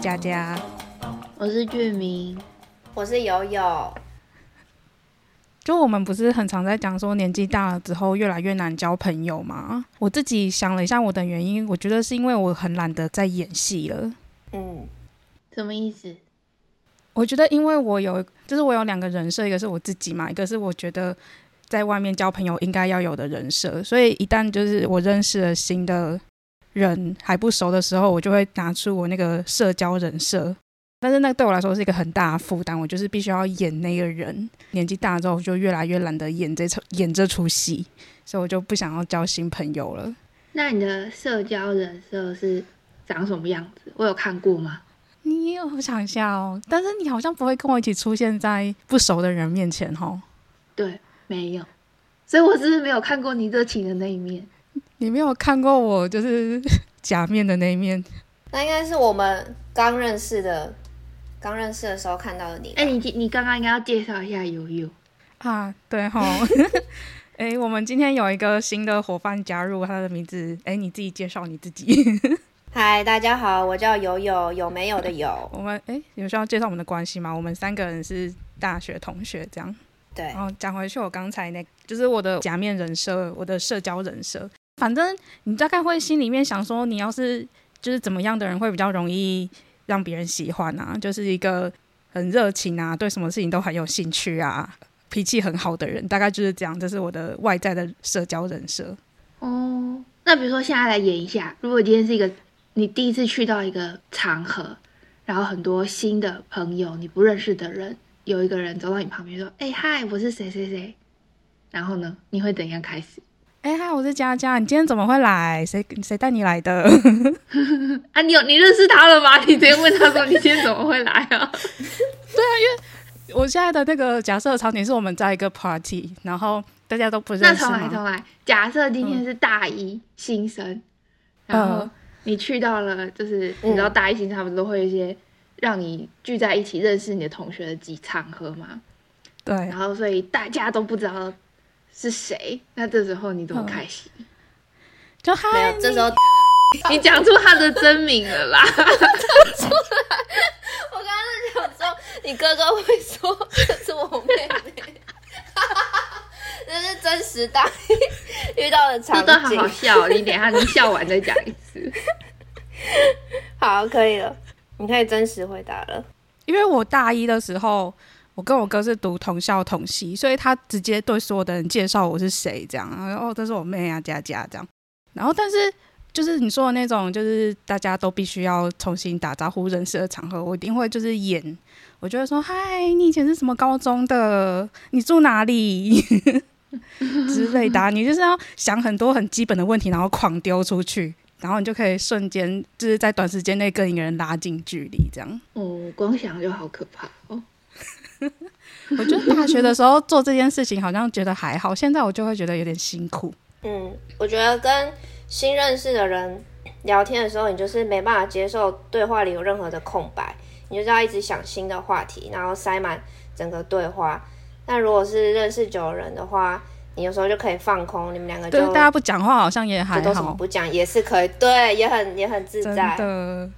佳佳，我是俊明，我是友友。就我们不是很常在讲说年纪大了之后越来越难交朋友吗？我自己想了一下我的原因，我觉得是因为我很懒得再演戏了。嗯，什么意思？我觉得因为我有，就是我有两个人设，一个是我自己嘛，一个是我觉得在外面交朋友应该要有的人设。所以一旦就是我认识了新的人还不熟的时候，我就会拿出我那个社交人设。但是那对我来说是一个很大的负担，我就是必须要演那个人。年纪大之后，就越来越懒得演这出演这出戏，所以我就不想要交新朋友了。那你的社交人设是长什么样子？我有看过吗？你我想一下哦，但是你好像不会跟我一起出现在不熟的人面前哦。对，没有，所以我只是没有看过你热情的那一面？你没有看过我就是 假面的那一面。那应该是我们刚认识的。刚认识的时候看到的你，哎，你你刚刚应该要介绍一下悠悠啊，对哈，哎，我们今天有一个新的伙伴加入，他的名字，哎，你自己介绍你自己。嗨，大家好，我叫友友，有没有的有。我们哎，有需要介绍我们的关系吗？我们三个人是大学同学，这样。对。然后讲回去，我刚才那，就是我的假面人设，我的社交人设。反正你大概会心里面想说，你要是就是怎么样的人会比较容易。让别人喜欢啊，就是一个很热情啊，对什么事情都很有兴趣啊，脾气很好的人，大概就是这样。这是我的外在的社交人设。哦，那比如说现在来演一下，如果今天是一个你第一次去到一个场合，然后很多新的朋友，你不认识的人，有一个人走到你旁边说：“哎，嗨，我是谁谁谁。”然后呢，你会怎样开始？哎嗨，我是佳佳，你今天怎么会来？谁谁带你来的？啊，你有你认识他了吗？你直接问他说你今天怎么会来啊？对啊，因为我现在的那个假设场景是我们在一个 party，然后大家都不认识。那重来重来，假设今天是大一新生，然后你去到了，就是你知道大一新生他们都会有一些让你聚在一起认识你的同学的几场合吗？对，然后所以大家都不知道。是谁？那这时候你怎么开心？就没有，这时候 你讲出他的真名了啦！出来，我刚刚是想说，你哥哥会说这是我妹妹，这是真实大遇到的场景。真的好好笑，你等下你笑完再讲一次。好，可以了，你可以真实回答了。因为我大一的时候。我跟我哥是读同校同系，所以他直接对所有的人介绍我是谁，这样，哦，这是我妹啊，佳佳这样。然后，但是就是你说的那种，就是大家都必须要重新打招呼认识的场合，我一定会就是演，我就会说，嗨，你以前是什么高中的？你住哪里？之类的，你就是要想很多很基本的问题，然后狂丢出去，然后你就可以瞬间就是在短时间内跟一个人拉近距离，这样。哦，光想就好可怕哦。我觉得大学的时候做这件事情好像觉得还好，现在我就会觉得有点辛苦。嗯，我觉得跟新认识的人聊天的时候，你就是没办法接受对话里有任何的空白，你就是要一直想新的话题，然后塞满整个对话。那如果是认识久的人的话，你有时候就可以放空，你们两个就大家不讲话，好像也还好，不讲也是可以，对，也很也很自在的。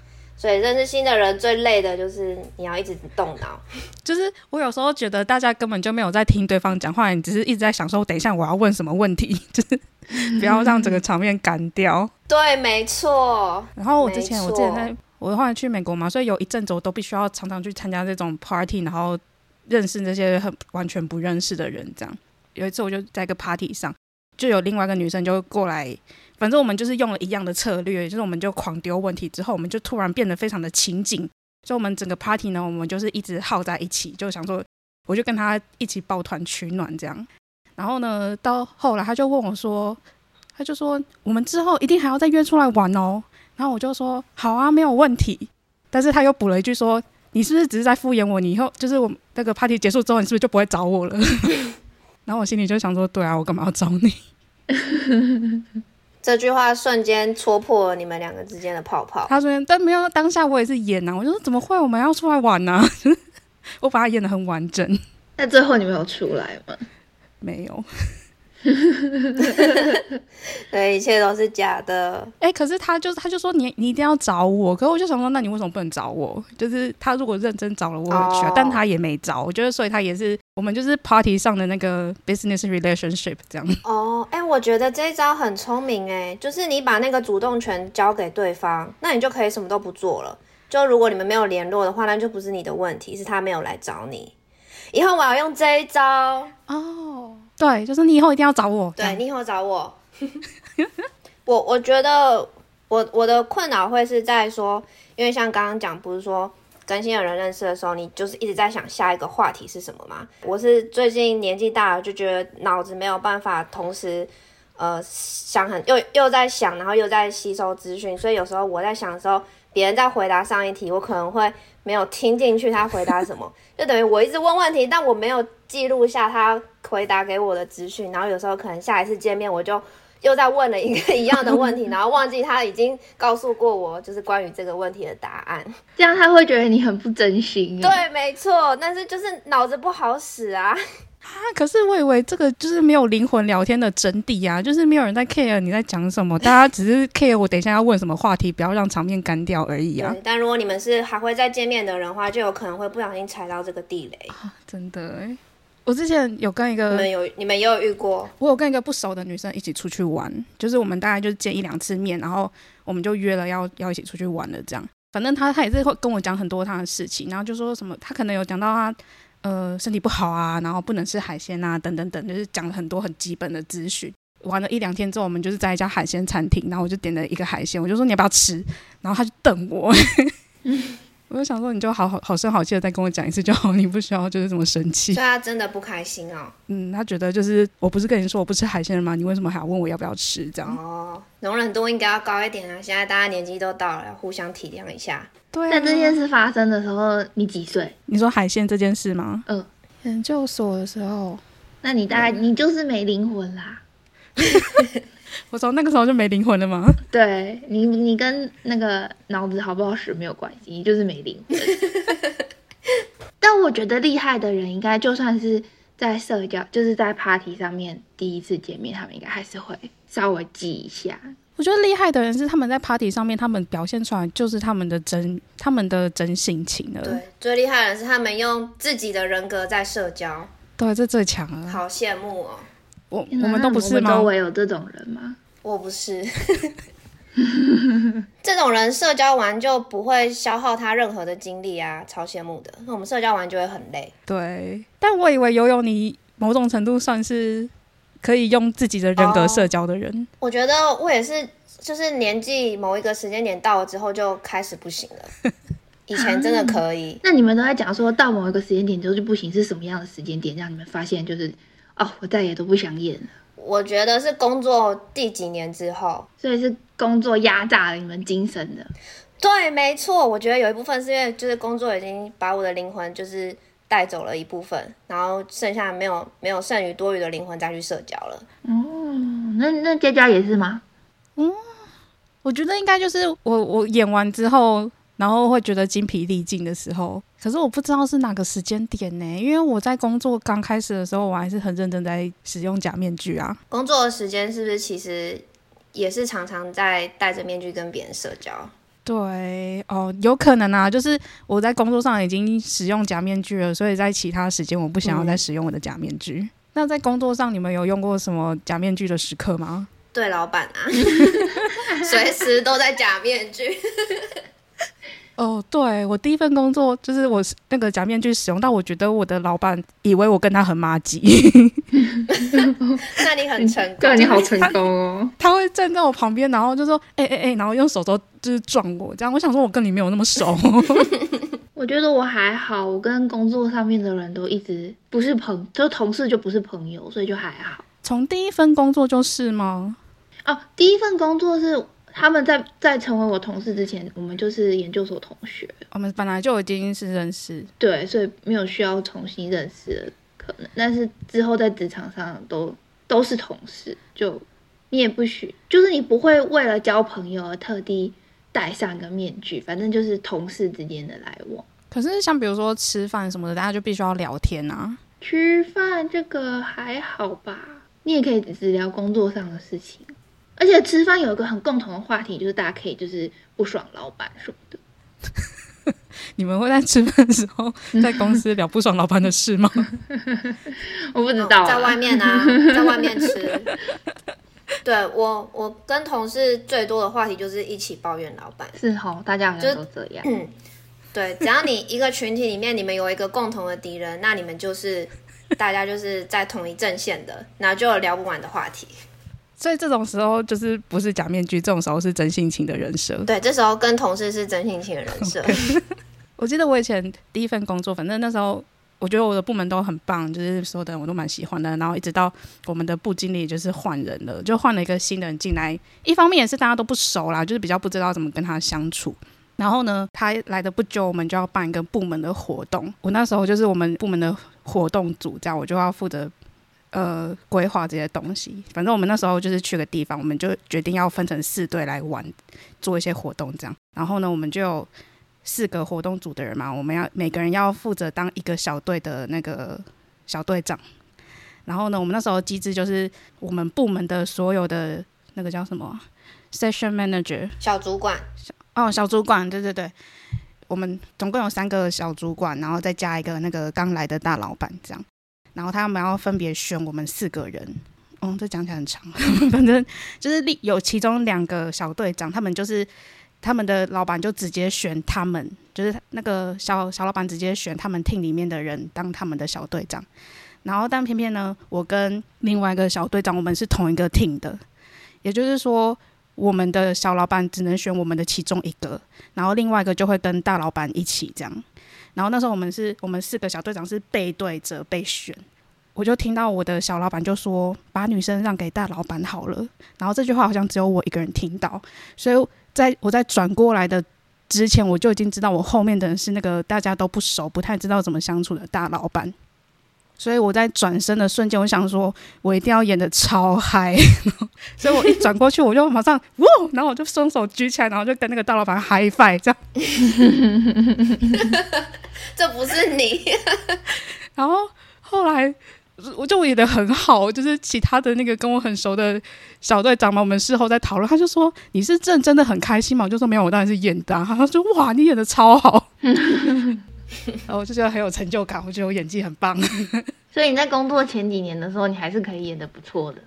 所以认识新的人最累的就是你要一直动脑，就是我有时候觉得大家根本就没有在听对方讲话，你只是一直在想说，等一下我要问什么问题，就是不要让整个场面干掉。对，没错。然后我之前我之前在我后来去美国嘛，所以有一阵子我都必须要常常去参加这种 party，然后认识那些很完全不认识的人。这样有一次我就在一个 party 上，就有另外一个女生就过来。反正我们就是用了一样的策略，就是我们就狂丢问题，之后我们就突然变得非常的情景。所以，我们整个 party 呢，我们就是一直耗在一起，就想说，我就跟他一起抱团取暖这样。然后呢，到后来他就问我说，他就说，我们之后一定还要再约出来玩哦。然后我就说，好啊，没有问题。但是他又补了一句说，你是不是只是在敷衍我？你以后就是我那个 party 结束之后，你是不是就不会找我了？然后我心里就想说，对啊，我干嘛要找你？这句话瞬间戳破了你们两个之间的泡泡。他说：“但没有当下，我也是演呐。我就说怎么会？我们要出来玩呢？我把它演的很完整。那最后你没有出来吗？没有。对，一切都是假的。哎、可是他就他就说你你一定要找我，可是我就想说，那你为什么不能找我？就是他如果认真找了，我会去啊哦但他也没找，我觉得所以他也是我们就是 party 上的那个 business relationship 这样。哦，哎、我觉得这一招很聪明哎，就是你把那个主动权交给对方，那你就可以什么都不做了。就如果你们没有联络的话，那就不是你的问题，是他没有来找你。以后我要用这一招，哦，对，就是你以后一定要找我。对你以后找我。我我觉得我我的困扰会是在说，因为像刚刚讲，不是说跟新的人认识的时候，你就是一直在想下一个话题是什么吗？我是最近年纪大了，就觉得脑子没有办法同时。呃，想很又又在想，然后又在吸收资讯，所以有时候我在想的时候，别人在回答上一题，我可能会没有听进去他回答什么，就等于我一直问问题，但我没有记录下他回答给我的资讯，然后有时候可能下一次见面我就又在问了一个一样的问题，然后忘记他已经告诉过我就是关于这个问题的答案。这样他会觉得你很不真心。，对，没错，但是就是脑子不好使啊。啊，可是我以为这个就是没有灵魂聊天的真谛啊，就是没有人在 care 你在讲什么，大家只是 care 我等一下要问什么话题，不要让场面干掉而已啊。但如果你们是还会再见面的人的话，就有可能会不小心踩到这个地雷。真的哎，我之前有跟一个你个们有你们也有遇过？我有跟一个不熟的女生一起出去玩，就是我们大概就是见一两次面，然后我们就约了要要一起出去玩了这样。反正她她也是会跟我讲很多她的事情，然后就说什么她可能有讲到她呃身体不好啊，然后不能吃海鲜啊等等等，就是讲了很多很基本的资讯。玩了一两天之后，我们就是在一家海鲜餐厅，然后我就点了一个海鲜，我就说你要不要吃，然后她就瞪我。我就想说，你就好好好声好气的再跟我讲一次就好，你不需要就是这么生气所以。他真的不开心哦。嗯，他觉得就是我不是跟你说我不吃海鲜了吗？你为什么还要问我要不要吃？这样哦，容忍度应该要高一点啊！现在大家年纪都到了，要互相体谅一下。对在这件事发生的时候，你几岁？你说海鲜这件事吗？嗯，研究所的时候，那你大概你就是没灵魂啦。我从那个时候就没灵魂了吗？对你，你跟那个脑子好不好使没有关系，你就是没灵魂。但我觉得厉害的人，应该就算是在社交，就是在 party 上面第一次见面，他们应该还是会稍微记一下。我觉得厉害的人是他们在 party 上面，他们表现出来就是他们的真，他们的真性情了。对，最厉害的是他们用自己的人格在社交，对，这最强了。好羡慕哦！我我们都不是吗我们周？围有这种人吗？我不是，这种人社交完就不会消耗他任何的精力啊，超羡慕的。那我们社交完就会很累，对，但我以为游泳你某种程度算是可以用自己的人格哦社交的人。我觉得我也是，就是年纪某一个时间点到了之后就开始不行了。以前真的可以，那你们都在讲说到某一个时间点之后就不行，是什么样的时间点让你们发现就是哦，我再也都不想演了？我觉得是工作第几年之后，所以是工作压榨了你们精神的。对，没错，我觉得有一部分是因为就是工作已经把我的灵魂就是带走了一部分，然后剩下没有没有剩余多余的灵魂再去社交了。哦，那那佳佳也是吗？嗯我觉得应该就是我我演完之后，然后会觉得精疲力尽的时候，可是我不知道是哪个时间点呢？因为我在工作刚开始的时候，我还是很认真在使用假面具啊。工作的时间是不是其实也是常常在戴着面具跟别人社交？对，哦，有可能啊，就是我在工作上已经使用假面具了，所以在其他时间我不想要再使用我的假面具。那在工作上，你们有用过什么假面具的时刻吗？对老板啊，随时都在假面具。哦，对我第一份工作就是我那个假面具使用到，我觉得我的老板以为我跟他很妈吉，那你很成功，对，你好成功哦。他会站在我旁边，然后就说：“哎哎哎！”然后用手肘就是撞我，这样。我想说，我跟你没有那么熟。我觉得我还好，我跟工作上面的人都一直不是朋，就同事就不是朋友，所以就还好。从第一份工作就是吗？哦，第一份工作是他们在在成为我同事之前，我们就是研究所同学，我们本来就已经是认识，对，所以没有需要重新认识的可能。但是之后在职场上都都是同事，就你也不许，就是你不会为了交朋友而特地戴上一个面具，反正就是同事之间的来往。可是像比如说吃饭什么的，大家就必须要聊天啊。吃饭这个还好吧？你也可以只聊工作上的事情，而且吃饭有一个很共同的话题，就是大家可以就是不爽老板什么的。你们会在吃饭的时候在公司聊不爽老板的事吗？我不知道、啊，在外面啊，在外面吃。对我，我跟同事最多的话题就是一起抱怨老板。是哦，大家好像都这样。嗯，对，只要你一个群体里面你们有一个共同的敌人，那你们就是大家就是在同一阵线的，那就有聊不完的话题。所以这种时候就是不是假面具，这种时候是真性情的人设。对，这时候跟同事是真性情的人设。我记得我以前第一份工作，反正那时候我觉得我的部门都很棒，就是所有的人我都蛮喜欢的。然后一直到我们的部经理就是换人了，就换了一个新的人进来。一方面也是大家都不熟啦，就是比较不知道怎么跟他相处。然后呢，他来的不久，我们就要办一个部门的活动。我那时候就是我们部门的活动组，这样我就要负责呃规划这些东西。反正我们那时候就是去个地方，我们就决定要分成四队来玩，做一些活动这样。然后呢，我们就有四个活动组的人嘛，我们要每个人要负责当一个小队的那个小队长。然后呢，我们那时候机制就是我们部门的所有的那个叫什么 session manager 小主管哦，小主管，对对对，我们总共有三个小主管，然后再加一个那个刚来的大老板这样。然后他们要分别选我们四个人，嗯，这讲起来很长，反正就是有其中两个小队长，他们就是。他们的老板就直接选他们，就是那个小小老板直接选他们 team 里面的人当他们的小队长。然后，但偏偏呢，我跟另外一个小队长，我们是同一个 team 的，也就是说，我们的小老板只能选我们的其中一个，然后另外一个就会跟大老板一起这样。然后那时候我们是我们四个小队长是背对着被选，我就听到我的小老板就说：“把女生让给大老板好了。”然后这句话好像只有我一个人听到，所以。在我在转过来的之前，我就已经知道我后面的人是那个大家都不熟、不太知道怎么相处的大老板，所以我在转身的瞬间，我想说我一定要演的超嗨，所以我一转过去，我就马上哇，然后我就双手举起来，然后就跟那个大老板嗨 i 这样，这不是你，然后后来。我就演的很好，就是其他的那个跟我很熟的小队长嘛，我们事后在讨论，他就说你是认真的很开心嘛？我就说没有，我当然是演的。他说哇，你演的超好，然后我就觉得很有成就感，我觉得我演技很棒。所以你在工作前几年的时候，你还是可以演的不错的。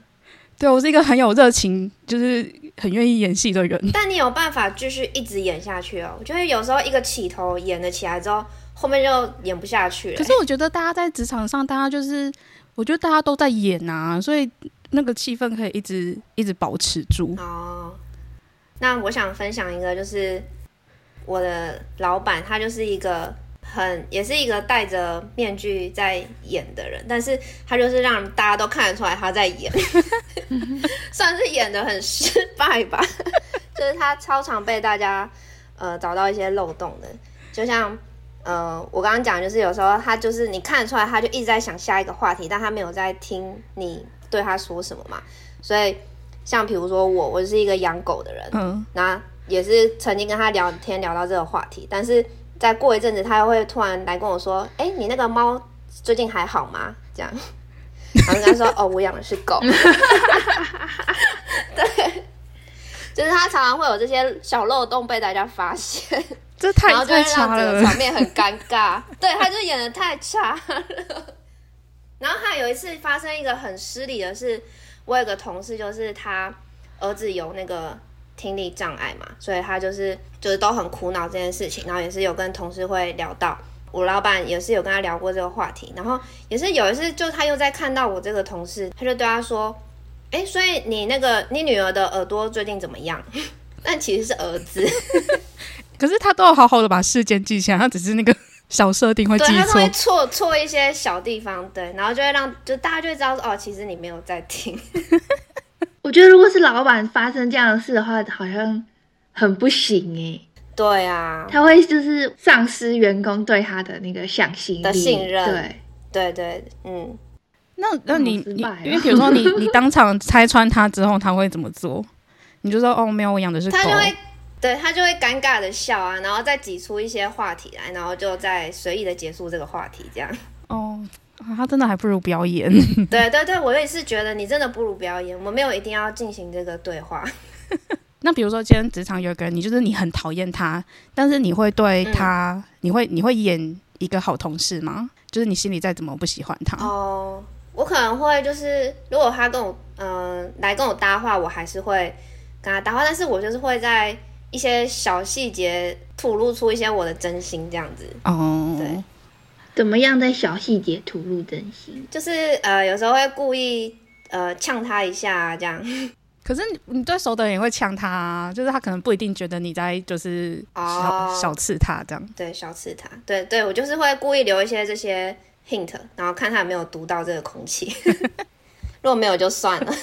对我是一个很有热情，就是很愿意演戏的人。但你有办法继续一直演下去哦？我觉得有时候一个起头演了起来之后，后面就演不下去了。可是我觉得大家在职场上，大家就是。我觉得大家都在演啊，所以那个气氛可以一直一直保持住。哦，那我想分享一个，就是我的老板，他就是一个很也是一个戴着面具在演的人，但是他就是让大家都看得出来他在演，算是演的很失败吧。就是他超常被大家呃找到一些漏洞的，就像。呃，我刚刚讲就是有时候他就是你看得出来，他就一直在想下一个话题，但他没有在听你对他说什么嘛。所以像比如说我，我是一个养狗的人，嗯，那也是曾经跟他聊天聊到这个话题，但是再过一阵子，他又会突然来跟我说：“哎，你那个猫最近还好吗？”这样，然后跟他说：“哦，我养的是狗。”对，就是他常常会有这些小漏洞被大家发现。这太太差了，场面很尴尬。对，他就演的太差了。然后还有一次发生一个很失礼的是，我有个同事，就是他儿子有那个听力障碍嘛，所以他就是就是都很苦恼这件事情。然后也是有跟同事会聊到，我老板也是有跟他聊过这个话题。然后也是有一次，就他又在看到我这个同事，他就对他说：“哎，所以你那个你女儿的耳朵最近怎么样？” 但其实是儿子。可是他都要好好的把事件记下来，他只是那个 小设定会记错，会错错一些小地方，对，然后就会让就大家就会知道哦，其实你没有在听。我觉得如果是老板发生这样的事的话，好像很不行哎。对啊，他会就是丧失员工对他的那个向心的信任。对对对，嗯。那那你你因为比如说你 你当场拆穿他之后，他会怎么做？你就说哦，没有，我养的是狗。对他就会尴尬的笑啊，然后再挤出一些话题来，然后就再随意的结束这个话题，这样。哦，他真的还不如表演。对对对，我也是觉得你真的不如表演。我们没有一定要进行这个对话。那比如说，今天职场有一个人，你就是你很讨厌他，但是你会对他，你会你会演一个好同事吗？就是你心里再怎么不喜欢他哦，我可能会就是，如果他跟我嗯来跟我搭话，我还是会跟他搭话，但是我就是会在一些小细节吐露出一些我的真心，这样子哦。对，怎么样在小细节吐露真心？就是呃，有时候会故意呃呛他一下，这样。可是你你对熟的人也会呛他，就是他可能不一定觉得你在就是小小刺他这样。对，小刺他，对对，我就是会故意留一些这些 hint，然后看他有没有读到这个空气。如果没有就算了。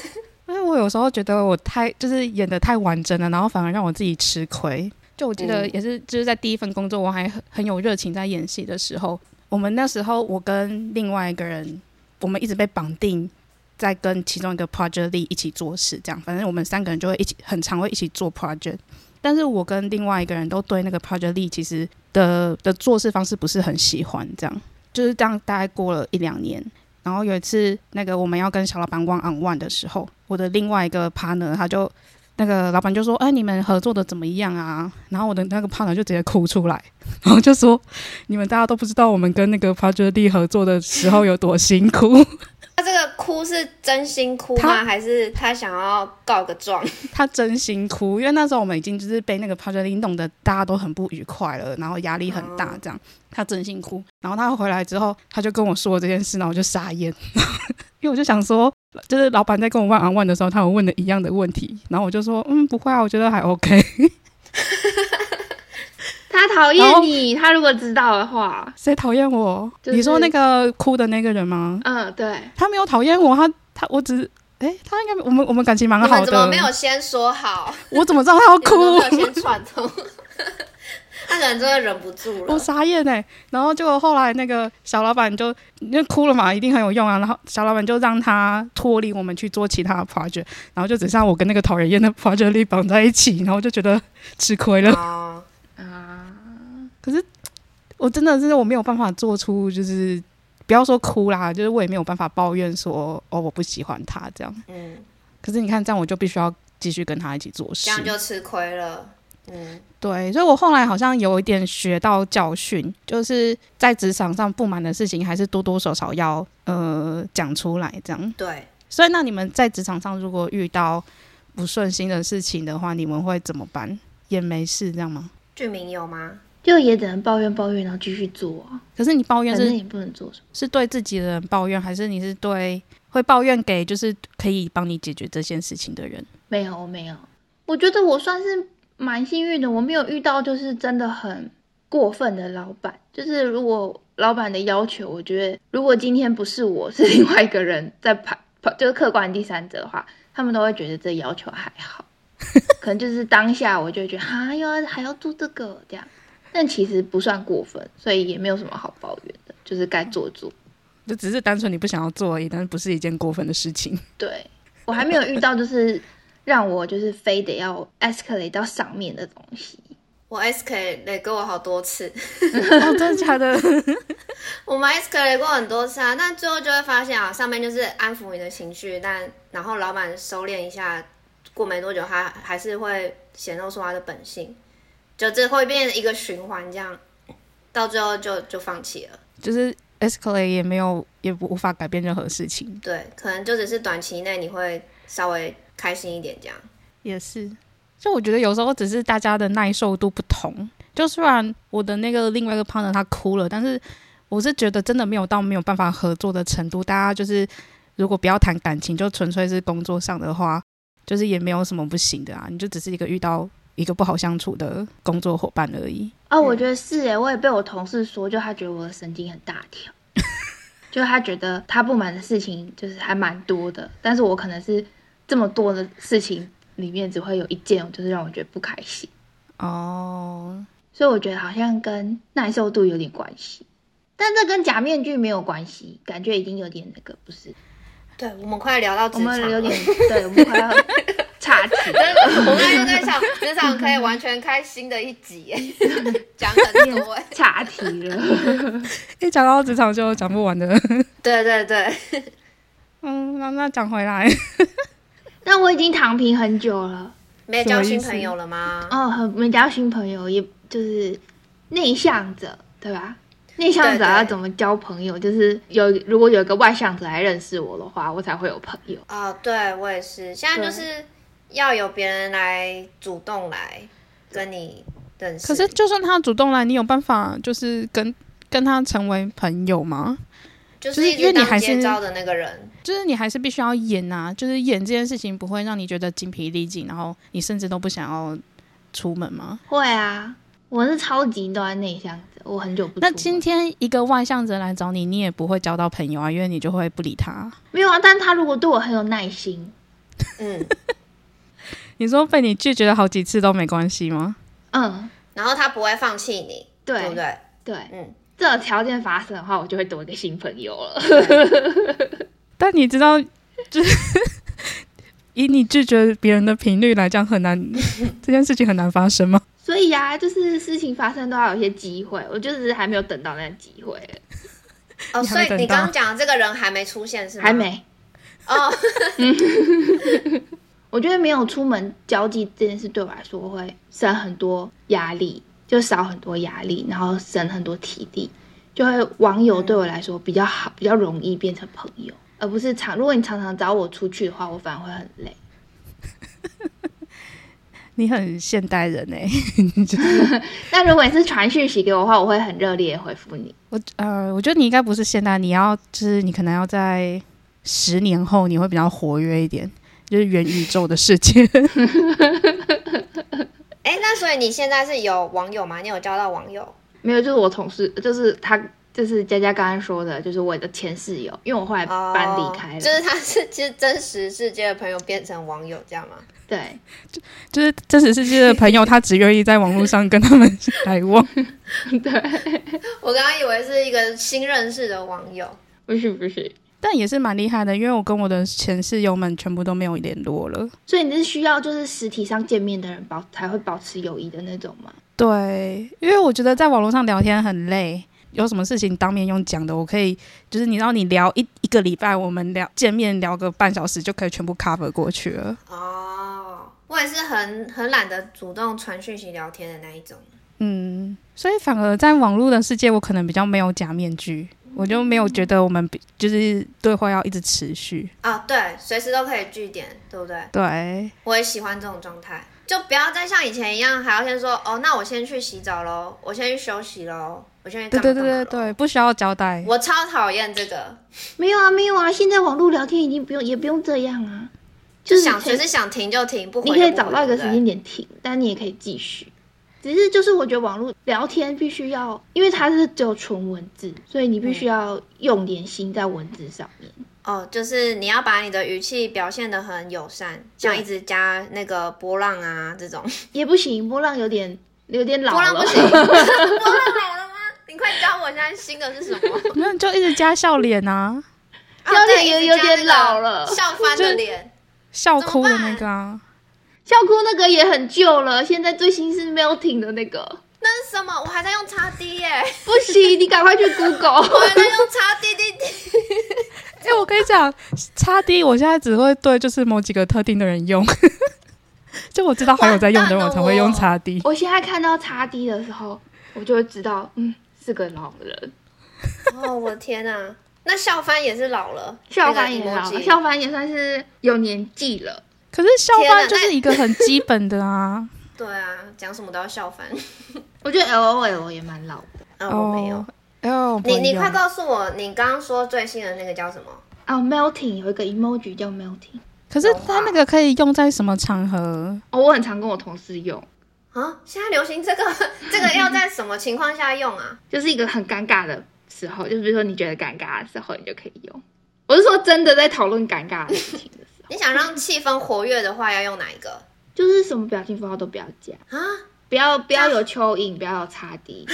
因为我有时候觉得我太就是演的太完整了，然后反而让我自己吃亏。就我记得也是就是在第一份工作，我还很很有热情在演戏的时候，我们那时候我跟另外一个人，我们一直被绑定。在跟其中一个 project lead 一起做事，这样，反正我们三个人就会一起，很常会一起做 project。但是我跟另外一个人都对那个 project lead 其实的的做事方式不是很喜欢，这样，就是这样。大概过了一两年，然后有一次，那个我们要跟小老板 one on one 的时候，我的另外一个 partner 他就那个老板就说：“哎，你们合作的怎么样啊？”然后我的那个 partner 就直接哭出来，然后就说：“你们大家都不知道我们跟那个 project lead 合作的时候有多辛苦。”他这个哭是真心哭吗？还是他想要告个状？他真心哭，因为那时候我们已经就是被那个 project 弄得大家都很不愉快了，然后压力很大，这样他真心哭。然后他回来之后，他就跟我说这件事，然后我就傻眼，因为我就想说，就是老板在跟我问安问的时候，他有问的一样的问题，然后我就说，嗯，不会啊，我觉得还 OK。他讨厌你，他如果知道的话，谁讨厌我？你说那个哭的那个人吗？嗯，对，他没有讨厌我，他他我只哎，他应该我们我们感情蛮好的，怎么没有先说好？我怎么知道他要哭？没有先串通，他可能真的忍不住了。我傻眼哎，然后结果后来那个小老板就因为哭了嘛，一定很有用啊，然后小老板就让他脱离我们去做其他的 project，然后就只剩我跟那个讨人厌的 project 力绑在一起，然后就觉得吃亏了啊。可是我真的是我没有办法做出，就是不要说哭啦，就是我也没有办法抱怨说哦我不喜欢他这样。嗯。可是你看这样，我就必须要继续跟他一起做事，这样就吃亏了。嗯，对。所以我后来好像有一点学到教训，就是在职场上不满的事情，还是多多少少要呃讲出来这样。对。所以那你们在职场上如果遇到不顺心的事情的话，你们会怎么办？也没事这样吗？剧名有吗？就也只能抱怨抱怨，然后继续做啊。可是你抱怨是你不能做什么，是对自己的人抱怨，还是你是对会抱怨给就是可以帮你解决这件事情的人？没有，没有。我觉得我算是蛮幸运的，我没有遇到就是真的很过分的老板。就是如果老板的要求，我觉得如果今天不是我是另外一个人在排，就是客观第三者的话，他们都会觉得这要求还好。可能就是当下我就觉得哈，又要还要做这个这样。但其实不算过分，所以也没有什么好抱怨的，就是该做做，就只是单纯你不想要做而已，但是不是一件过分的事情。对我还没有遇到，就是让我就是非得要 escalate 到上面的东西。我 escalate 过好多次，真的假的？我们 escalate 过很多次啊，但最后就会发现啊，上面就是安抚你的情绪，但然后老板收敛一下，过没多久他还是会显露出他的本性。就这会变成一个循环，这样到最后就就放弃了。就是 escalate 也没有，也无法改变任何事情。对，可能就只是短期内你会稍微开心一点，这样也是。就我觉得有时候只是大家的耐受度不同。就虽然我的那个另外一个 partner 他哭了，但是我是觉得真的没有到没有办法合作的程度。大家就是如果不要谈感情，就纯粹是工作上的话，就是也没有什么不行的啊。你就只是一个遇到。一个不好相处的工作伙伴而已哦，我觉得是诶，我也被我同事说，就他觉得我的神经很大条，就他觉得他不满的事情就是还蛮多的，但是我可能是这么多的事情里面只会有一件就是让我觉得不开心哦，所以我觉得好像跟耐受度有点关系，但这跟假面具没有关系，感觉已经有点那个不是？对，我们快聊到我们有点 对，我们快要。岔题，我刚刚就在想，职场可以完全开新的一集耶，讲很多哎。岔题了。一讲到职场就讲不完的。对对对，嗯，那那讲回来，但我已经躺平很久了，没交新朋友了吗？哦，很没交新朋友，也就是内向者，对吧？内向者要怎么交朋友？就是有如果有一个外向者来认识我的话，我才会有朋友。哦，对我也是，现在就是要有别人来主动来跟你认识。可是就算他主动来，你有办法就是跟跟他成为朋友吗？就是因为你还是招的那个人，就是你还是必须要演啊，就是演这件事情不会让你觉得精疲力尽，然后你甚至都不想要出门吗？会啊，我是超极端内向者，我很久不。那今天一个外向者来找你，你也不会交到朋友啊，因为你就会不理他。没有啊，但他如果对我很有耐心，嗯，你说被你拒绝了好几次都没关系吗？嗯，然后他不会放弃你，对对不对？对，嗯，这个条件发生的话，我就会多一个新朋友了。但你知道，就是 以你拒绝别人的频率来讲，很难 这件事情很难发生吗？所以啊，就是事情发生都要有一些机会，我就只是还没有等到那个机会，哦，所以你刚刚讲的这个人还没出现是吗？还。没。哦，我觉得没有出门交际这件事对我来说会生很多压力，就少很多压力，然后省很多体力，就会网友对我来说比较好，比较容易变成朋友，而不是常。如果你常常找我出去的话，我反而会很累。你很现代人 哎、那如果你是传讯息给我的话，我会很热烈地回复你。我呃，我觉得你应该不是现代，你要就是你可能要在十年后你会比较活跃一点，就是元宇宙的世界。哎，那所以你现在是有网友吗？你有交到网友？没有，就是我同事，就是他，就是佳佳刚刚说的，就是我的前室友，因为我后来搬离开了。哦就是他是其实真实世界的朋友变成网友这样吗？对，就 就是真实世界的朋友，他只愿意在网络上跟他们来往。对 我刚刚以为是一个新认识的网友。不是不是，但也是蛮厉害的，因为我跟我的前室友们全部都没有联络了。所以你是需要就是实体上见面的人保才会保持友谊的那种吗？对，因为我觉得在网络上聊天很累，有什么事情当面用讲的，我可以就是你知道，你聊一一个礼拜，我们聊见面聊个半小时就可以全部 cover 过去了。哦，我也是很很懒得主动传讯息聊天的那一种。嗯，所以反而在网络的世界，我可能比较没有假面具，我就没有觉得我们比就是对话要一直持续。啊，对，随时都可以据点，对不对？对，我也喜欢这种状态，就不要再像以前一样，还要先说哦，那我先去洗澡喽，我先去休息喽，我先去对对对对对，不需要交代。我超讨厌这个，没有啊，没有啊，现在网络聊天已经不用也不用这样啊，就是想随时想停就停，不回你可以找到一个时间点停，但你也可以继续。只是就是我觉得网络聊天必须要，因为它是只有纯文字，所以你必须要用点心在文字上面。哦，就是你要把你的语气表现的很友善，像一直加那个波浪啊这种。也不行，波浪有点有点老了。波浪不行，波浪老了吗？你快教我现在新的是什么？没有就一直加笑脸啊，啊笑脸对也有点老了一直加那个笑翻的脸。笑哭的那个啊。笑哭那个也很旧了，现在最新是 melting 的那个，那是什么？我还在用叉 D 耶，不行，你赶快去 Google。我还在用叉 D D D。哎、我跟你讲，叉 D 我现在只会对就是某几个特定的人用，就我知道还有在用的人，我才会用我叉 D。我现在看到叉 D 的时候，我就会知道，嗯，是个老人。哦，我的天哪！那笑翻也是老了，笑翻也老了笑翻也算是有年纪了。可是笑翻就是一个很基本的啊。对啊，讲什么都要笑翻。我觉得 L O L 也蛮老的。啊，我没有。哦，你你快告告诉我，你刚刚说最新的那个叫什么？哦，melting 有一个 emoji 叫 melting，可是它那个可以用在什么场合？哦，我很常跟我同事用，啊，现在流行这个，这个要在什么情况下用啊？就是一个很尴尬的时候，就比如说你觉得尴尬的时候，你就可以用。我是说真的，在讨论尴尬的事情你想让气氛活跃的话，要用哪一个就是什么表情符号都不要加，啊？不要不要有蚯蚓，不要有叉 D。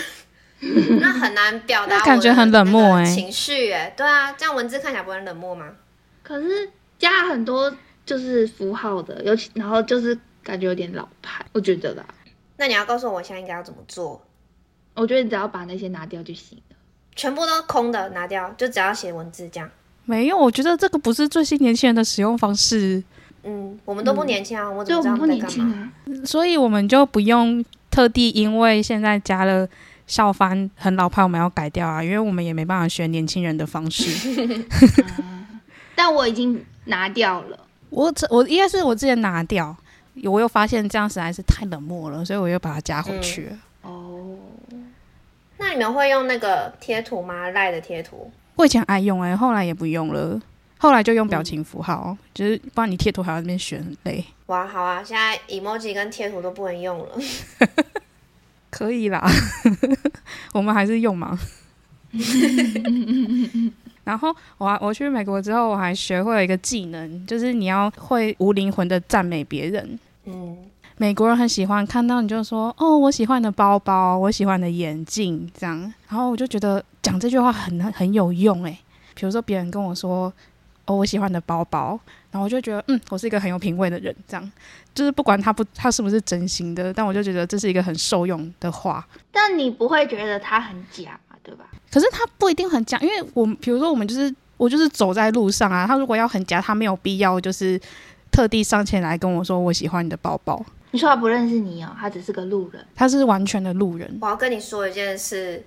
那很难表达，那感觉很冷漠欸情绪哎。对啊，这样文字看起来不会很冷漠吗？可是加了很多就是符号的，尤其然后就是感觉有点老派，我觉得啦。那你要告诉我，我现在应该要怎么做？我觉得你只要把那些拿掉就行了。全部都空的拿掉，就只要写文字这样。没有，我觉得这个不是最新年轻人的使用方式，嗯，我们都不年轻啊，我怎对，么不年他们在干嘛？轻啊。所以我们就不用特地因为现在加了校方很老派，我们要改掉啊，因为我们也没办法学年轻人的方式。但我已经拿掉了。我这我应该是我之前拿掉，我又发现这样实在是太冷漠了，所以我又把它加回去了。哦，那你们会用那个贴图吗？赖的贴图？我以前爱用哎、后来也不用了，后来就用表情符号，就是不然你贴图还要在那边选，很累。哇，好啊，现在 emoji 跟贴图都不能用了。可以啦，我们还是用嘛。然后我我去美国之后，我还学会了一个技能，就是你要会无灵魂的赞美别人。嗯，美国人很喜欢看到你就说哦，我喜欢你的包包，我喜欢你的眼镜，这样。然后我就觉得讲这句话很很有用诶。比如说别人跟我说哦，我喜欢你的包包，然后我就觉得嗯，我是一个很有品味的人，这样。就是不管他不他是不是真心的，但我就觉得这是一个很受用的话。但你不会觉得他很假嘛？对吧？可是他不一定很假，因为我们比如说我们就是我就是走在路上啊，他如果要很假，他没有必要就是特地上前来跟我说我喜欢你的包包，你说他不认识你哦，他只是个路人。他是完全的路人。我要跟你说一件事，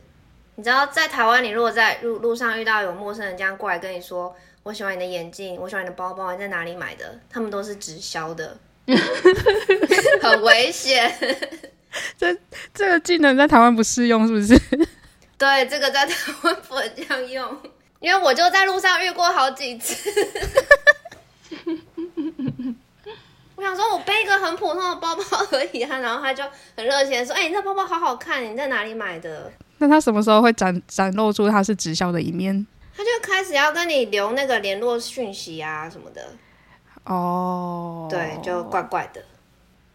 你知道在台湾，你如果在路路上遇到有陌生人这样过来跟你说我喜欢你的眼镜，我喜欢你的包包，你在哪里买的？他们都是直销的，很危险。这这个技能在台湾不适用，是不是？对，这个在台湾不能这样用，因为我就在路上遇过好几次。我想说，我背一个很普通的包包而已啊，然后他就很热情的说：“哎、你这包包好好看，你在哪里买的那他什么时候会展展露出他是直销的一面？？”他就开始要跟你留那个联络讯息啊什么的，哦，对，就怪怪的。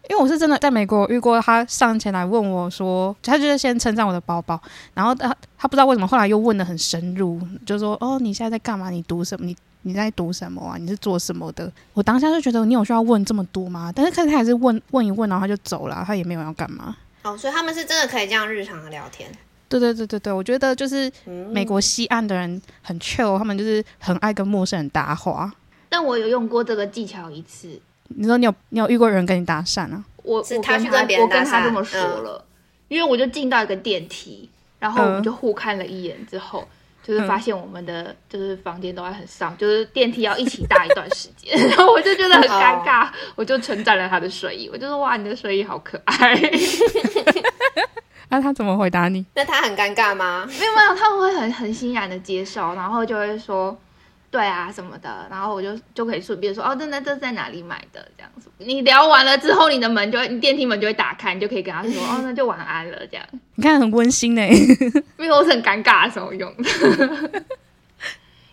因为我是真的在美国遇过，他上前来问我说，他就是先称赞我的包包，然后他他不知道为什么后来又问的很深入，就说哦你现在在干嘛？你读什么？你你在读什么啊？你是做什么的？我当下就觉得你有需要问这么多吗？但是看他还是问问一问，然后他就走了，他也没有要干嘛。哦，所以他们是真的可以这样日常的聊天。对对对对对，我觉得就是嗯，美国西岸的人很 chill，他们就是很爱跟陌生人搭话。但我有用过这个技巧一次，你说你有你有遇过人跟你搭讪啊？我我是他去跟别人我跟搭讪他这么说嗯了，因为我就进到一个电梯，然后我们嗯就互看了一眼之后，就是发现我们的就是房间都还很上，就是电梯要一起搭一段时间，然后我就觉得很尴尬，我就称赞了他的睡衣，我就说哇，你的睡衣好可爱。那、他怎么回答你？那他很尴尬吗？没有没有，他们会很很欣然的接受，然后就会说，对啊什么的，然后我就就可以顺便说，哦，那那这在哪里买的这样子。你聊完了之后，你的门就会，你电梯门就会打开，你就可以跟他说，哦，那就晚安了这样。你看很温馨呢。因为我是很尴尬的时候用的，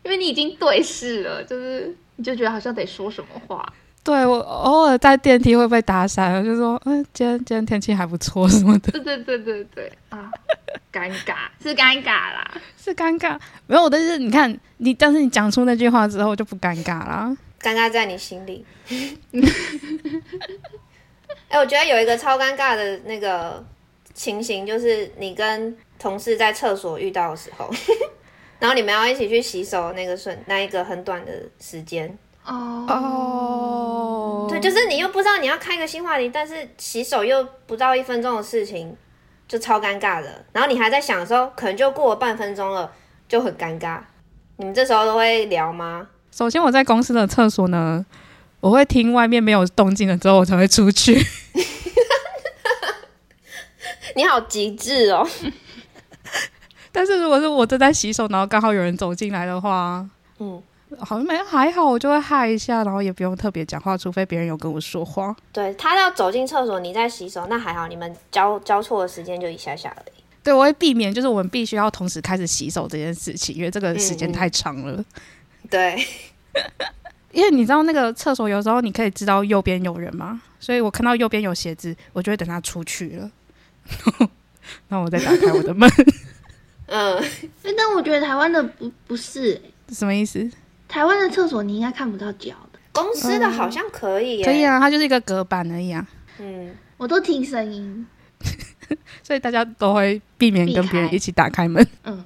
因为你已经对视了，就是你就觉得好像得说什么话。对我偶尔在电梯会被打讪，我就说，嗯，今天今天天气还不错什么的，对对对对对啊，尴尬是尴尬啦。是尴尬。没有，但是你看你，但是你讲出那句话之后就不尴尬啦。尴尬在你心里。哎、我觉得有一个超尴尬的那个情形，就是你跟同事在厕所遇到的时候，然后你们要一起去洗手，那个瞬那一个很短的时间，哦哦，对，就是你又不知道你要开个新话题，但是洗手又不到一分钟的事情，就超尴尬的。然后你还在想的时候，可能就过了半分钟了，就很尴尬。你们这时候都会聊吗？首先我在公司的厕所呢，我会听外面没有动静了之后，我才会出去。你好极致哦！但是如果是我正在洗手，然后刚好有人走进来的话，嗯，好像没还好，我就会嗨一下，然后也不用特别讲话，除非别人有跟我说话。对他要走进厕所，你在洗手，那还好，你们交交错的时间就一下下而已。对，我会避免就是我们必须要同时开始洗手这件事情，因为这个时间太长了。对，因为你知道那个厕所有时候你可以知道右边有人吗？所以我看到右边有鞋子，我就会等他出去了，然后我再打开我的门。嗯，但我觉得台湾的不不是、欸什么意思？台湾的厕所你应该看不到脚的。公司的好像可以耶，可以啊，它就是一个隔板而已啊，嗯，我都听声音。所以大家都会避免跟别人一起打开门。嗯，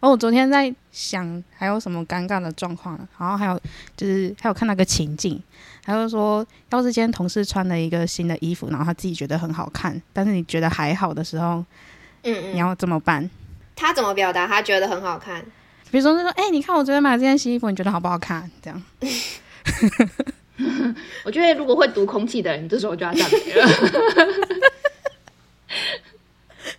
哦我昨天在想还有什么尴尬的状况，然后还有就是还有看那个情境，还有说，要是今天同事穿了一个新的衣服，然后他自己觉得很好看，但是你觉得还好的时候，嗯嗯，你要怎么办？他怎么表达？他觉得很好看，比如说，就说，哎、你看我昨天买的这件新衣服，你觉得好不好看？这样，我觉得如果会读空气的人，这时候就要赞美了。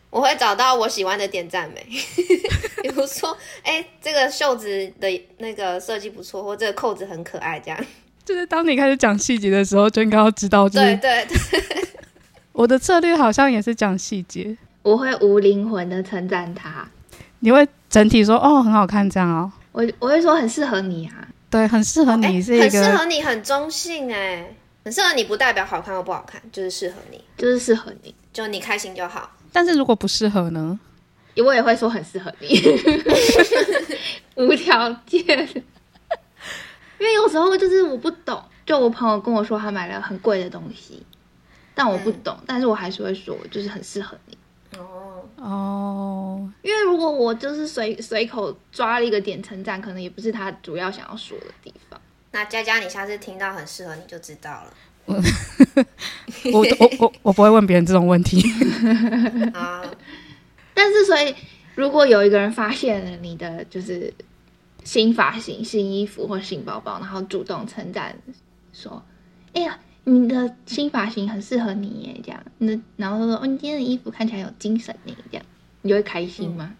我会找到我喜欢的点赞美，比如说，哎、这个袖子的那个设计不错，或这个扣子很可爱，这样。就是当你开始讲细节的时候，就应该要知道，就是对对对，我的策略好像也是讲细节，我会无灵魂的称赞他，你会整体说，哦，很好看，这样哦，我我会说很适合你啊。对，很适合哎、你，是一个很适合你，很中性哎，很适合你，不代表好看或不好看，就是适合你，就是适合你，就你开心就好。但是如果不适合呢？我也会说很适合你，无条件。因为有时候就是我不懂，就我朋友跟我说他买了很贵的东西，但我不懂，但是我还是会说就是很适合你。哦，哦，因为如果我就是随随口抓了一个点称赞，可能也不是他主要想要说的地方。那佳佳，你下次听到很适合你就知道了 我我我我不会问别人这种问题。啊。但是，所以如果有一个人发现了你的就是新发型、新衣服或新包包，然后主动称赞说：“哎呀，你的新发型很适合你耶！”这样，那然后说：“哦，你今天的衣服看起来有精神呢。”这样，你就会开心吗？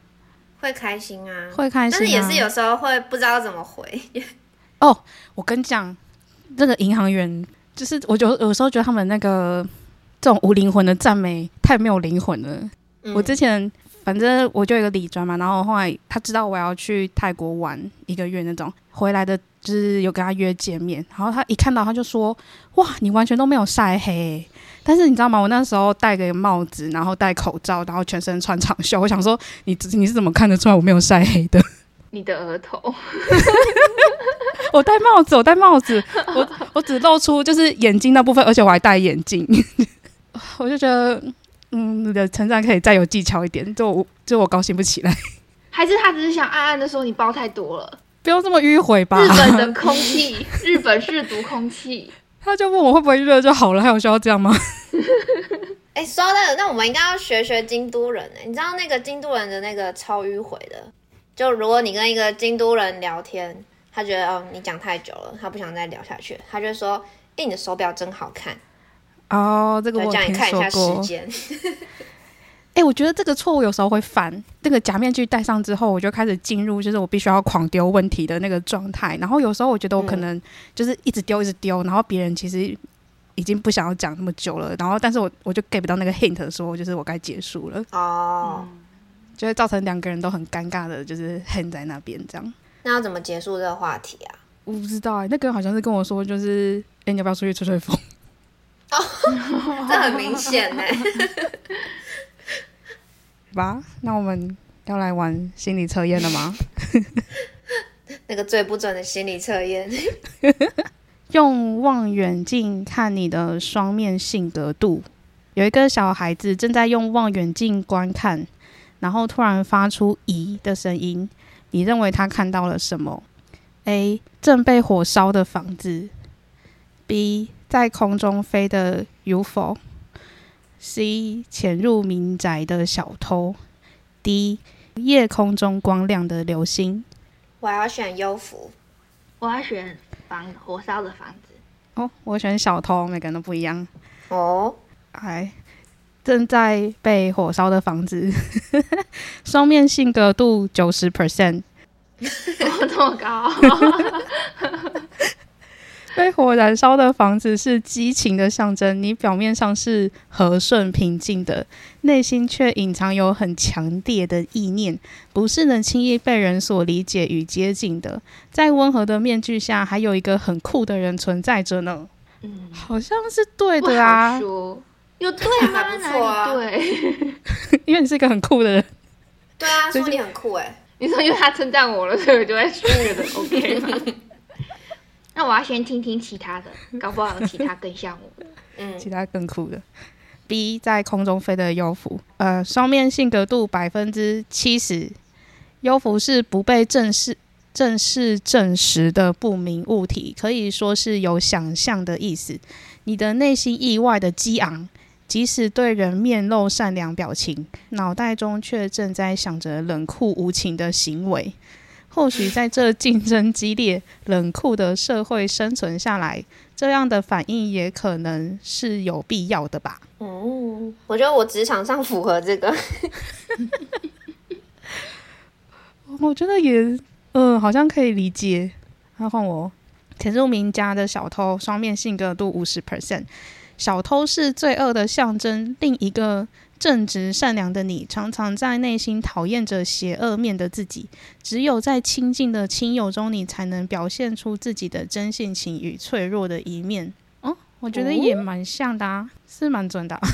会开心啊，会开心、啊，但是也是有时候会不知道怎么回。哦。我跟你讲，这个银行员就是，我就有时候觉得他们那个这种无灵魂的赞美太没有灵魂了。嗯我之前反正我就有一个理专嘛，然后后来他知道我要去泰国玩一个月那种，回来的就是有跟他约见面，然后他一看到他就说：“哇，你完全都没有晒黑。”但是你知道吗？我那时候戴个帽子，然后戴口罩，然后全身穿长袖。我想说，你你是怎么看得出来我没有晒黑的？你的额头，我戴帽子，我戴帽子，我我只露出就是眼睛那部分，而且我还戴眼镜。我就觉得，嗯，你的成长可以再有技巧一点，就我就我高兴不起来，还是他只是想暗暗的说你包太多了？不要这么迂回吧日？本的空气，日本是毒空气。他就问我会不会热就好了，还有需要这样吗？哎、说到，那我们应该要学学京都人哎、你知道那个京都人的那个超迂回的，就如果你跟一个京都人聊天，他觉得哦你讲太久了，他不想再聊下去，他就会说：“哎、你的手表真好看。哦，这”个我叫你我听看一下时说过。间。哎、我觉得这个错误有时候会犯。那个假面具戴上之后，我就开始进入就是我必须要狂丢问题的那个状态。然后有时候我觉得我可能就是一直丢一直丢，然后别人其实已经不想要讲那么久了。然后但是我我就 get 不到那个 hint，说就是我该结束了，哦，就会造成两个人都很尴尬的，就是 hang 在那边这样。那要怎么结束这个话题啊？我不知道哎、那个人好像是跟我说，就是哎、你要不要出去吹吹风？这很明显呢。吧，那我们要来玩心理测验了吗？那个最不准的心理测验。用望远镜看你的双面性格度。有一个小孩子正在用望远镜观看，然后突然发出“咦”的声音。你认为他看到了什么？A. 正被火烧的房子。B. 在空中飞的 UFO。C. 潜入民宅的小偷。D. 夜空中光亮的流星。我要选优福。我要选房火烧的房子。哦，我选小偷，每个人都不一样。哦，哎，正在被火烧的房子，双面性格度九十 percent，哦，这么高？被火燃烧的房子是激情的象征。你表面上是和顺平静的，内心却隐藏有很强烈的意念，不是能轻易被人所理解与接近的。在温和的面具下，还有一个很酷的人存在着呢。嗯，好像是对的啊好，说。有对吗？不错啊哪里对，因为你是一个很酷的人。对啊，所以你很酷哎。你说因为他称赞我了，所以我就会觉得 OK 吗？那我要先听听其他的，搞不好有其他更像我的。嗯，其他更酷的。B 在空中飞的优服，呃，双面性格度百分之七十，优服是不被正式正式证实的不明物体，可以说是有想象的意思。你的内心意外的激昂，即使对人面露善良表情，脑袋中却正在想着冷酷无情的行为。或许在这竞争激烈、冷酷的社会生存下来，这样的反应也可能是有必要的吧。哦，我觉得我职场上符合这个。我觉得也，嗯、好像可以理解。那换我，田入明家的小偷，双面性格度五十 percent。小偷是罪恶的象征，另一个正直善良的你，常常在内心讨厌着邪恶面的自己。只有在亲近的亲友中，你才能表现出自己的真性情与脆弱的一面。哦，我觉得也蛮像的啊，是蛮准的啊、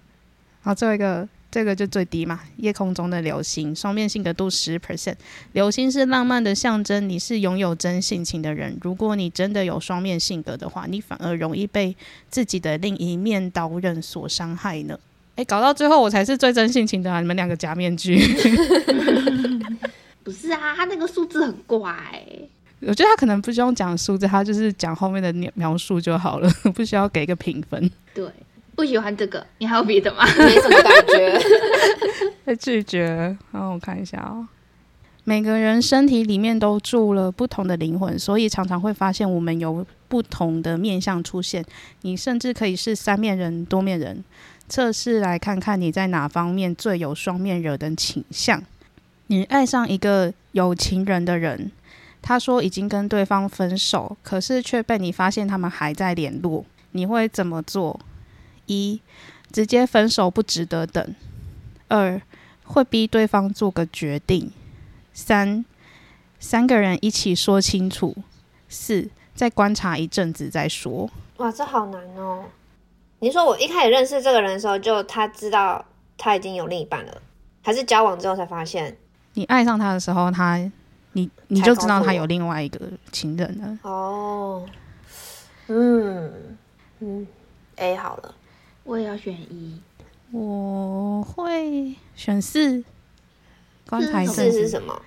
好，最后一个，这个就最低嘛，夜空中的流星，双面性格度十 percent。流星是浪漫的象征，你是拥有真性情的人。如果你真的有双面性格的话，你反而容易被自己的另一面刀刃所伤害呢。诶，搞到最后我才是最真性情的啊！你们两个假面具，不是啊，他那个数字很怪、我觉得他可能不需要讲数字，他就是讲后面的描描述就好了，不需要给一个评分。对，不喜欢这个，你还有别的吗？没什么感觉。被拒绝。然后我看一下啊、每个人身体里面都住了不同的灵魂，所以常常会发现我们有不同的面相出现。你甚至可以是三面人、多面人。测试来看看你在哪方面最有双面人的倾向。你爱上一个有情人的人，他说已经跟对方分手，可是却被你发现他们还在联络，你会怎么做？一，直接分手不值得等；二，会逼对方做个决定；三，三个人一起说清楚；四，再观察一阵子再说。哇，这好难哦。你说我一开始认识这个人的时候，就他知道他已经有另一半了，还是交往之后才发现？你爱上他的时候，他你你就知道他有另外一个情人了。哦，嗯嗯，A 好了。我也要选一。我会选四，观察一阵子。四是什么？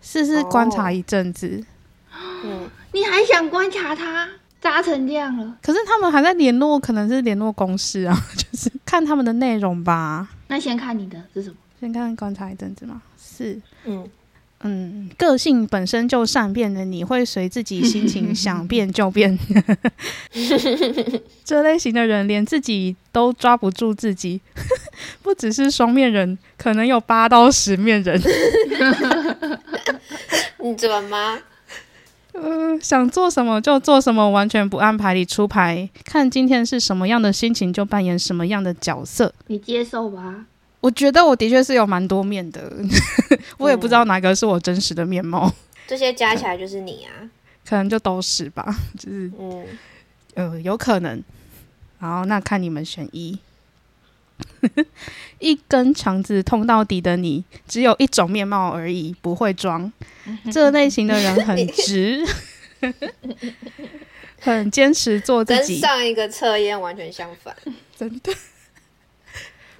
四是观哦察一阵子，嗯，你还想观察他扎成这样了？可是他们还在联络，可能是联络公式啊，就是看他们的内容吧。那先看你的是什么？先看观察一阵子嘛。是，嗯，嗯，个性本身就善变的你，会随自己心情想变就变。这类型的人连自己都抓不住自己，不只是双面人，可能有八到十面人。你怎么吗？呃，想做什么就做什么，完全不按牌理出牌，看今天是什么样的心情就扮演什么样的角色。你接受吧。我觉得我的确是有蛮多面的，我也不知道哪个是我真实的面貌，这些加起来就是你啊。可能就都是吧，就是嗯，呃有可能。好，那看你们选一。一根肠子痛到底的你，只有一种面貌而已，不会装。这类型的人很直，很坚持做自跟己。上一个测验完全相反。真的，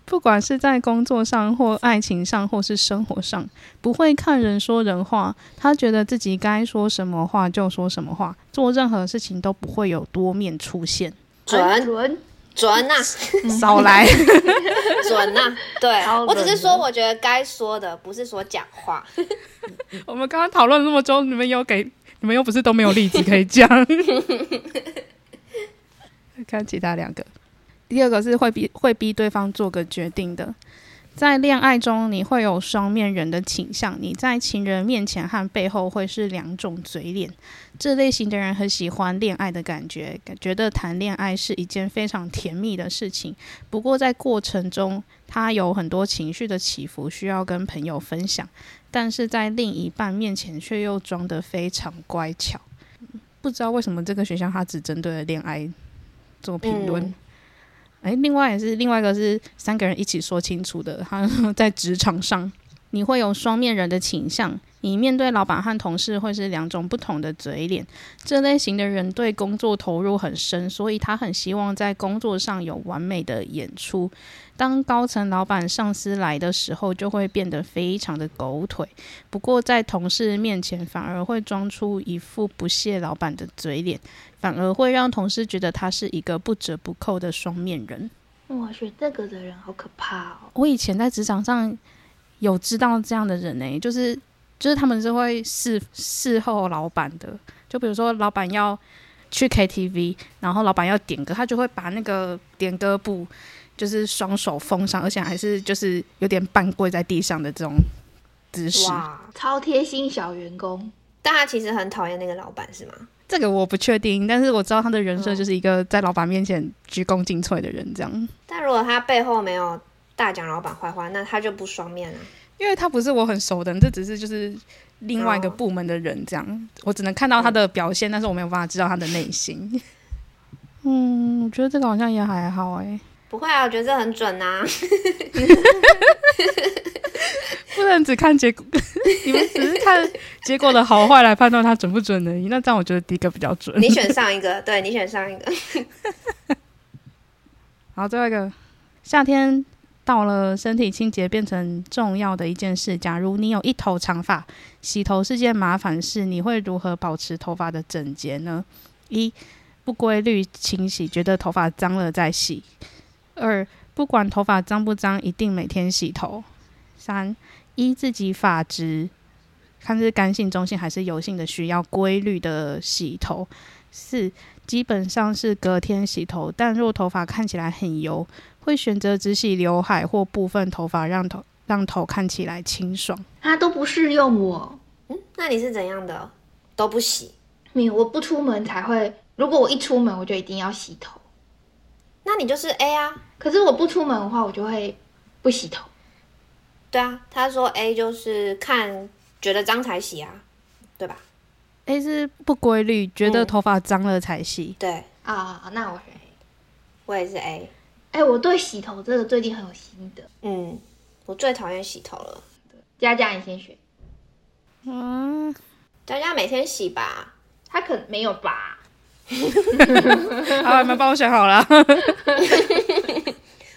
不管是在工作上或爱情上，或是生活上，不会看人说人话。他觉得自己该说什么话就说什么话，做任何事情都不会有多面出现。准准，准呐、少来，准呐、对我只是说，我觉得该说的不是说讲话。我们刚刚讨论了那么久，你们有给你们又不是都没有例子可以讲。看其他两个，第二个是会逼会逼对方做个决定的。在恋爱中，你会有双面人的倾向，你在情人面前和背后会是两种嘴脸。这类型的人很喜欢恋爱的感觉，觉得谈恋爱是一件非常甜蜜的事情。不过在过程中，他有很多情绪的起伏，需要跟朋友分享。但是在另一半面前却又装得非常乖巧。不知道为什么这个学校他只针对了恋爱做评论。哎、另外也是另外一个是三个人一起说清楚的，他 在职场上你会有双面人的倾向。你面对老板和同事会是两种不同的嘴脸。这类型的人对工作投入很深，所以他很希望在工作上有完美的演出。当高层老板、上司来的时候，就会变得非常的狗腿。不过在同事面前，反而会装出一副不屑老板的嘴脸，反而会让同事觉得他是一个不折不扣的双面人。哇，学这个的人好可怕哦！我以前在职场上有知道这样的人呢、就是就是他们是会事事后老板的，就比如说老板要去 KTV，然后老板要点歌，他就会把那个点歌簿就是双手封上，而且还是就是有点半跪在地上的这种姿势。哇，超贴心小员工，但他其实很讨厌那个老板是吗？这个我不确定，但是我知道他的人设就是一个在老板面前鞠躬尽瘁的人，这样。但如果他背后没有大讲老板坏话，那他就不双面了。因为他不是我很熟的人，这只是就是另外一个部门的人，这样、我只能看到他的表现，但是我没有办法知道他的内心。嗯，我觉得这个好像也还好哎、不会啊，我觉得这很准啊。不能只看结果，你们只是看结果的好坏来判断它准不准而已。那这样我觉得第一个比较准。你选上一个，对你选上一个。好，最后一个，夏天到了，身体清洁变成重要的一件事。假如你有一头长发，洗头是件麻烦事，你会如何保持头发的整洁呢？一、不规律清洗，觉得头发脏了再洗；二、不管头发脏不脏，一定每天洗头；三、依自己发质，看是干性、中性还是油性的，需要规律的洗头；四、基本上是隔天洗头，但若头发看起来很油，会选择只洗刘海或部分头发，让头让头看起来清爽。它都不适用我。嗯，那你是怎样的？都不洗？没有，我不出门才会。如果我一出门，我就一定要洗头。那你就是 A 啊。可是我不出门的话，我就会不洗头。对啊，他说 A 就是看觉得脏才洗啊，对吧？A 是不规律，觉得嗯头发脏了才洗。对，啊，那我选 A。我也是 A。哎，我对洗头这个最近很有心得。嗯，我最讨厌洗头了。佳佳，你先选。嗯，佳佳每天洗吧。他可能没有吧？好，你们帮我选好了。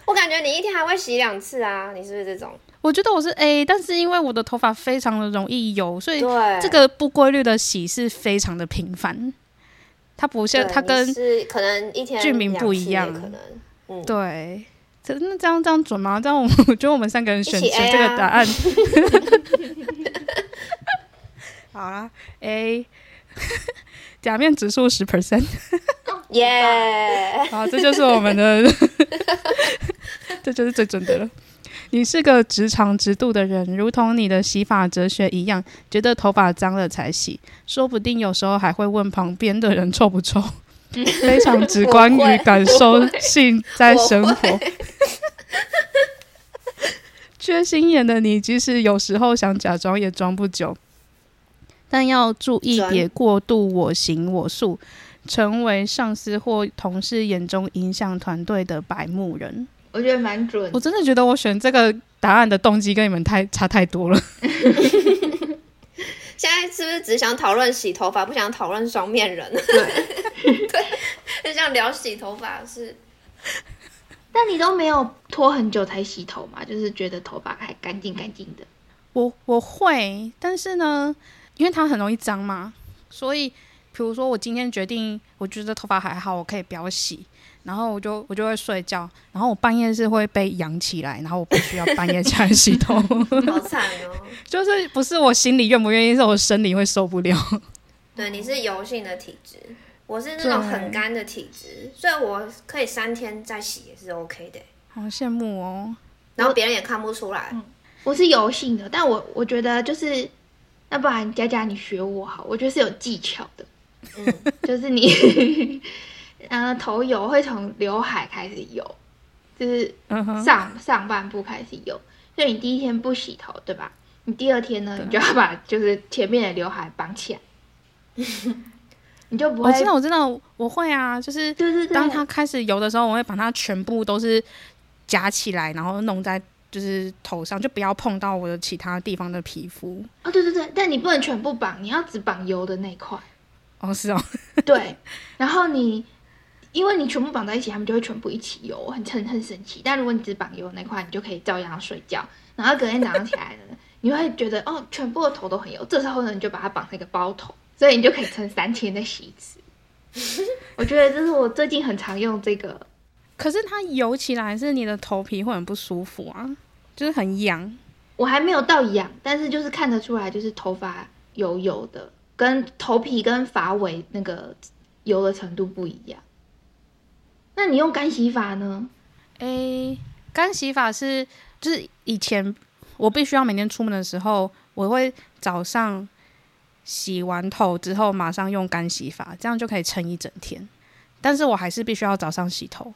我感觉你一天还会洗两次啊，你是不是这种？我觉得我是 A，但是因为我的头发非常的容易油，所以，这个不规律的洗是非常的频繁。它不像它跟是可能一天俊明不一样对，这那这样这样准吗？这样我我觉得我们三个人选一起选 A 这个啊答案。好啦 A，假面指数十 percent。耶、好，这就是我们的，这就是最准的了。你是个直肠直肚的人，如同你的洗发哲学一样，觉得头发脏了才洗，说不定有时候还会问旁边的人臭不臭，非常直观与感受性在生活。缺心眼的你，即使有时候想假装，也装不久。但要注意，准别过度我行我素，成为上司或同事眼中影响团队的白目人。我觉得蛮准我。真的觉得我选这个答案的动机跟你们太差太多了。现在是不是只想讨论洗头发，不想讨论双面人？对，就像聊洗头发是。但你都没有拖很久才洗头嘛？就是觉得头发还干净干净的。我我会，但是呢，因为它很容易脏嘛，所以比如说我今天决定，我觉得头发还好，我可以不要洗，然后我就我就会睡觉，然后我半夜是会被扬起来，然后我必须要半夜起来洗头，好惨哦！就是不是我心里愿不愿意，是我生理会受不了。对，你是油性的体质，我是那种很干的体质，所以我可以三天再洗也是 OK 的。好羡慕哦！然后别人也看不出来。我是油性的，但我我觉得就是，那不然佳佳你学我好，我觉得是有技巧的。嗯，就是你，呃，头油会从刘海开始油，就是上上半部开始油。所以你第一天不洗头，对吧？你第二天呢，你就要把就是前面的刘海绑起来，你就不会我知道，我知道，我会啊，就是对对对，当它开始油的时候，我会把它全部都是夹起来，然后弄在就是头上，就不要碰到我的其他地方的皮肤。哦，对对对，但你不能全部绑，你要只绑油的那一块。哦，是哦，对，然后你因为你全部绑在一起，他们就会全部一起油，很很很神奇。但如果你只绑油那块，你就可以照样睡觉，然后隔天早上起来呢，你会觉得哦，全部的头都很油。这时候呢，你就把它绑成一个包头，所以你就可以撑三天再洗一次。我觉得这是我最近很常用这个。可是它油起来是你的头皮会很不舒服啊，就是很痒。我还没有到痒，但是就是看得出来，就是头发油油的，跟头皮跟发尾那个油的程度不一样。那你用干洗法呢？诶，干洗法是就是以前我必须要每天出门的时候，我会早上洗完头之后马上用干洗法，这样就可以撑一整天。但是我还是必须要早上洗头。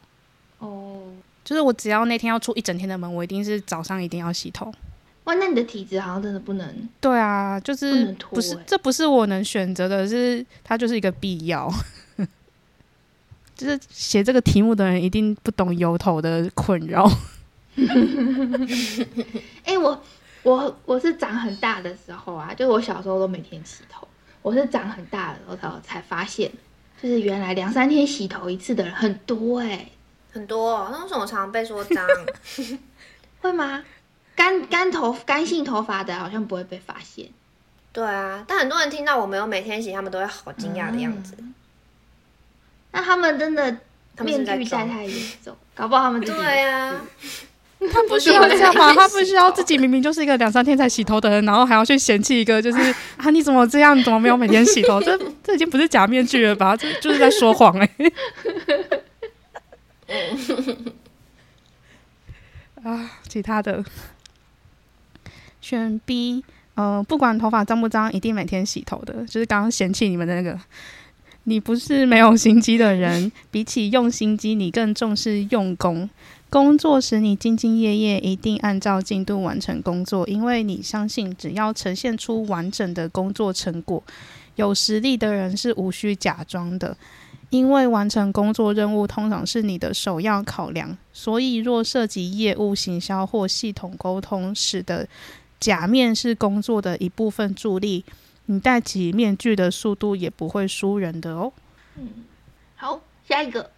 哦，就是我只要那天要出一整天的门，我一定是早上一定要洗头。哇，那你的体质好像真的不能。对啊，就是不是这不是我能选择的，是它就是一个必要。就是写这个题目的人一定不懂油头的困扰。哎，我我我是长很大的时候啊，就我小时候都每天洗头。我是长很大的时候才发现，就是原来两三天洗头一次的人很多哎。很多，那为什么常常被说脏？会吗？干干头干性头发的好像不会被发现。对啊，但很多人听到我没有每天洗，他们都会好惊讶的样子。那他们真的面具戴太严重，搞不好他们自己对啊。他不需要这样吗？他不需要自己明明就是一个两三天才洗头的人，然后还要去嫌弃一个就是 啊你怎么这样？你怎么没有每天洗头？这这已经不是假面具了吧？这就是在说谎哎。啊，其他的选 B，呃，不管头发脏不脏，一定每天洗头的。就是刚刚嫌弃你们的那个，你不是没有心机的人，比起用心机，你更重视用功。工作时你兢兢业业，一定按照进度完成工作，因为你相信，只要呈现出完整的工作成果，有实力的人是无需假装的。因为完成工作任务通常是你的首要考量，所以若涉及业务、行销或系统沟通，使得假面是工作的一部分助力，你戴起面具的速度也不会输人的哦。嗯，好，下一个，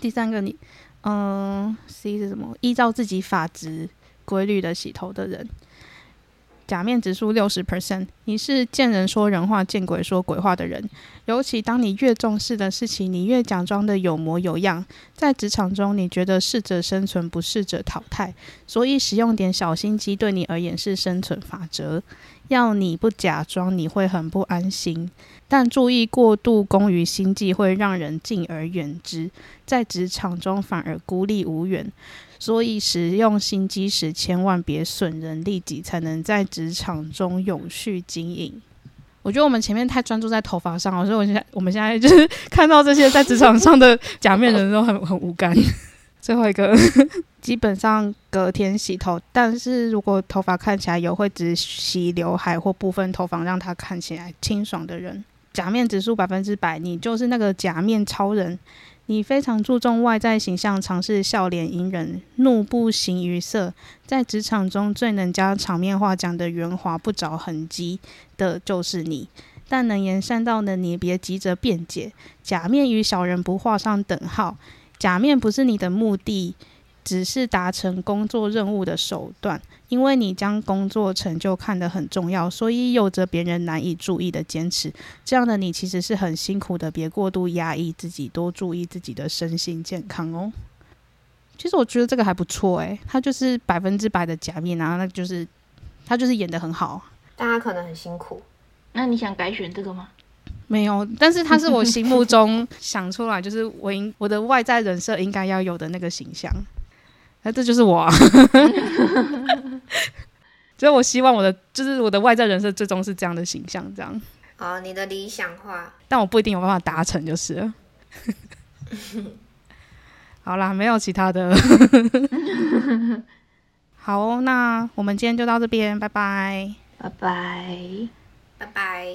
第三个，你，嗯，C 是什么？依照自己发质规律的洗头的人。假面指数六十 percent，你是见人说人话，见鬼说鬼话的人。尤其当你越重视的事情，你越假装的有模有样。在职场中，你觉得适者生存，不适者淘汰，所以使用点小心机对你而言是生存法则。要你不假装，你会很不安心。但注意过度功于心计，会让人敬而远之，在职场中反而孤立无援。所以使用心机时，千万别损人利己，才能在职场中永续经营。我觉得我们前面太专注在头发上了，所以我现在我们现在就是 看到这些在职场上的假面人都很很无感。最后一个，基本上隔天洗头，但是如果头发看起来油，会只洗刘海或部分头发，让它看起来清爽的人，假面指数百分之百，你就是那个假面超人。你非常注重外在形象，尝试笑脸迎人，怒不形于色，在职场中最能将场面话讲得圆滑不着痕迹的就是你。但能言善道的你，别急着辩解，假面与小人不画上等号，假面不是你的目的。只是达成工作任务的手段，因为你将工作成就看得很重要，所以有着别人难以注意的坚持。这样的你其实是很辛苦的，别过度压抑自己，多注意自己的身心健康哦。其实我觉得这个还不错诶，他就是百分之百的假面啊，那就是他就是演的很好，大家可能很辛苦。那你想改选这个吗？没有，但是他是我心目中想出来，就是我应我的外在人设应该要有的那个形象。那这就是我，所以我希望我的就是我的外在人设最终是这样的形象，这样。哦，你的理想化，但我不一定有办法达成，就是。好啦，没有其他的。好，那我们今天就到这边，拜拜，拜拜，拜拜。